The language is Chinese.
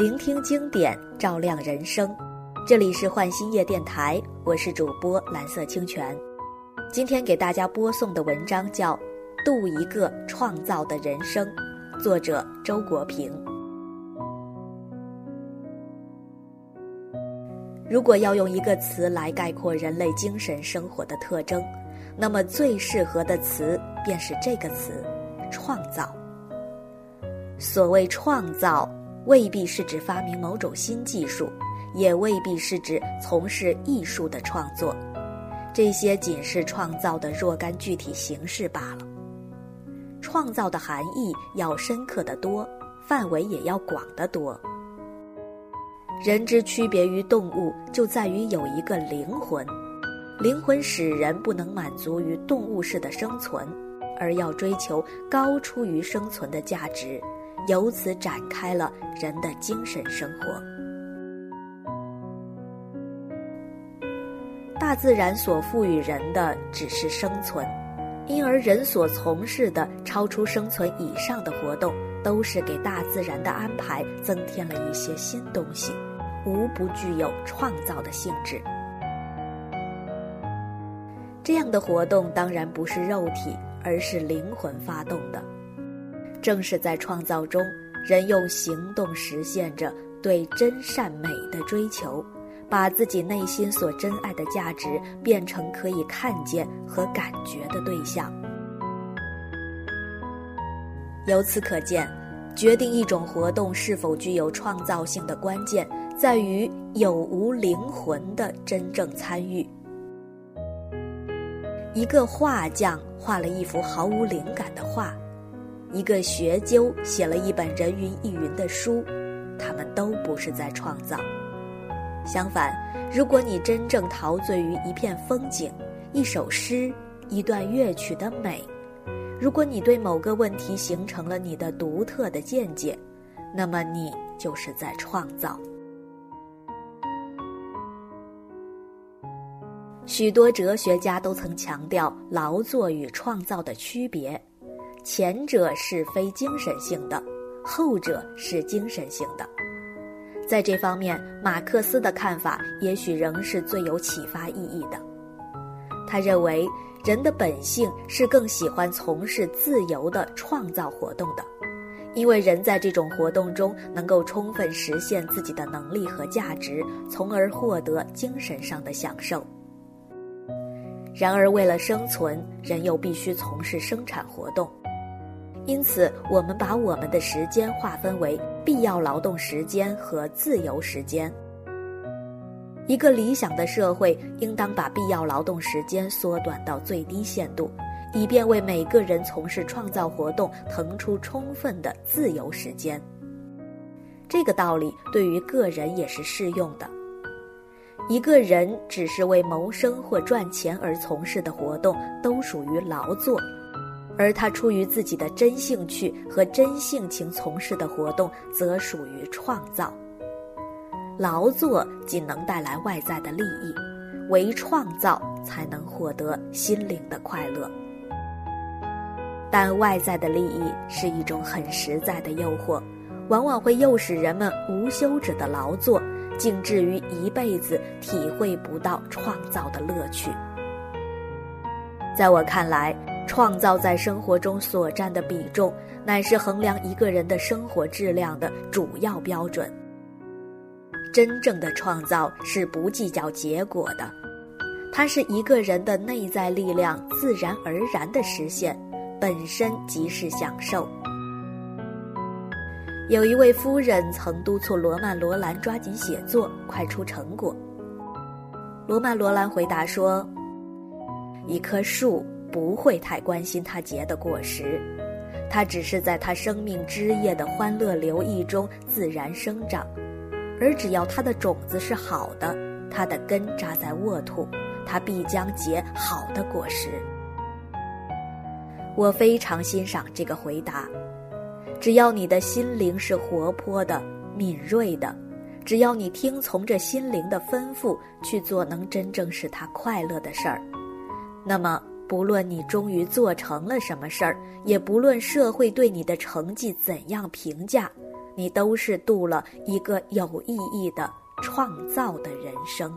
聆听经典，照亮人生。这里是焕新夜电台，我是主播蓝色清泉。今天给大家播送的文章叫《度一个创造的人生》，作者周国平。如果要用一个词来概括人类精神生活的特征，那么最适合的词便是这个词——创造。所谓创造，未必是指发明某种新技术，也未必是指从事艺术的创作，这些仅是创造的若干具体形式罢了。创造的含义要深刻的多，范围也要广得多。人之区别于动物，就在于有一个灵魂。灵魂使人不能满足于动物式的生存，而要追求高出于生存的价值，由此展开了人的精神生活。大自然所赋予人的只是生存，因而人所从事的超出生存以上的活动，都是给大自然的安排增添了一些新东西。无不具有创造的性质。这样的活动当然不是肉体，而是灵魂发动的。正是在创造中，人用行动实现着对真善美的追求，把自己内心所珍爱的价值变成可以看见和感觉的对象。由此可见，决定一种活动是否具有创造性的关键。在于有无灵魂的真正参与。一个画匠画了一幅毫无灵感的画，一个学究写了一本人云亦云的书，他们都不是在创造。相反，如果你真正陶醉于一片风景、一首诗、一段乐曲的美，如果你对某个问题形成了你的独特的见解，那么你就是在创造。许多哲学家都曾强调劳作与创造的区别，前者是非精神性的，后者是精神性的。在这方面，马克思的看法也许仍是最有启发意义的。他认为，人的本性是更喜欢从事自由的创造活动的，因为人在这种活动中能够充分实现自己的能力和价值，从而获得精神上的享受。然而，为了生存，人又必须从事生产活动，因此，我们把我们的时间划分为必要劳动时间和自由时间。一个理想的社会应当把必要劳动时间缩短到最低限度，以便为每个人从事创造活动腾出充分的自由时间。这个道理对于个人也是适用的。一个人只是为谋生或赚钱而从事的活动，都属于劳作；而他出于自己的真兴趣和真性情从事的活动，则属于创造。劳作仅能带来外在的利益，唯创造才能获得心灵的快乐。但外在的利益是一种很实在的诱惑，往往会诱使人们无休止的劳作。竟至于一辈子体会不到创造的乐趣。在我看来，创造在生活中所占的比重，乃是衡量一个人的生活质量的主要标准。真正的创造是不计较结果的，它是一个人的内在力量自然而然的实现，本身即是享受。有一位夫人曾督促罗曼·罗兰抓紧写作，快出成果。罗曼·罗兰回答说：“一棵树不会太关心它结的果实，它只是在它生命枝叶的欢乐流溢中自然生长，而只要它的种子是好的，它的根扎在沃土，它必将结好的果实。”我非常欣赏这个回答。只要你的心灵是活泼的、敏锐的，只要你听从着心灵的吩咐去做能真正使他快乐的事儿，那么不论你终于做成了什么事儿，也不论社会对你的成绩怎样评价，你都是度了一个有意义的创造的人生。